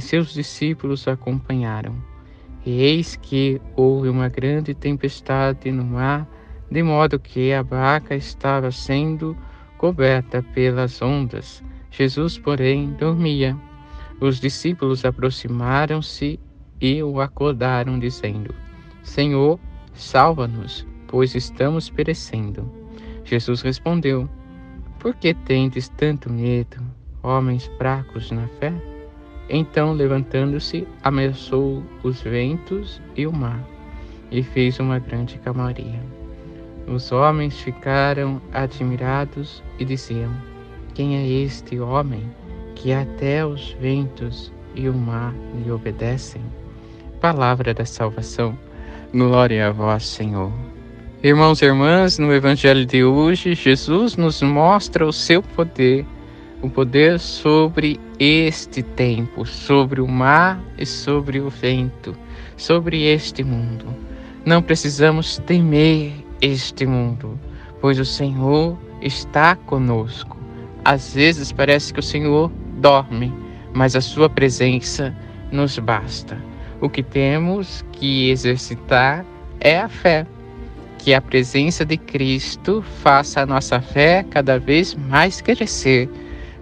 seus discípulos acompanharam. E eis que houve uma grande tempestade no mar, de modo que a barca estava sendo coberta pelas ondas. Jesus, porém, dormia. Os discípulos aproximaram-se e o acordaram, dizendo: Senhor, salva-nos, pois estamos perecendo. Jesus respondeu: Por que tendes tanto medo, homens fracos na fé? Então, levantando-se, ameaçou os ventos e o mar, e fez uma grande calmaria. Os homens ficaram admirados e diziam: Quem é este homem que até os ventos e o mar lhe obedecem? Palavra da salvação. Glória a vós, Senhor. Irmãos e irmãs, no Evangelho de hoje, Jesus nos mostra o seu poder o poder sobre este tempo, sobre o mar e sobre o vento, sobre este mundo. Não precisamos temer este mundo, pois o Senhor está conosco. Às vezes parece que o Senhor dorme, mas a sua presença nos basta. O que temos que exercitar é a fé. Que a presença de Cristo faça a nossa fé cada vez mais crescer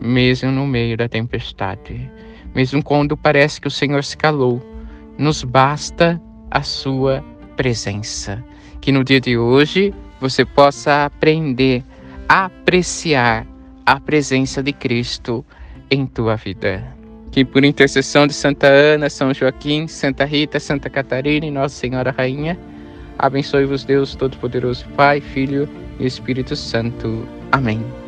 mesmo no meio da tempestade, mesmo quando parece que o Senhor se calou, nos basta a sua presença. Que no dia de hoje você possa aprender a apreciar a presença de Cristo em tua vida. Que por intercessão de Santa Ana, São Joaquim, Santa Rita, Santa Catarina e Nossa Senhora Rainha, abençoe-vos Deus Todo-Poderoso, Pai, Filho e Espírito Santo. Amém.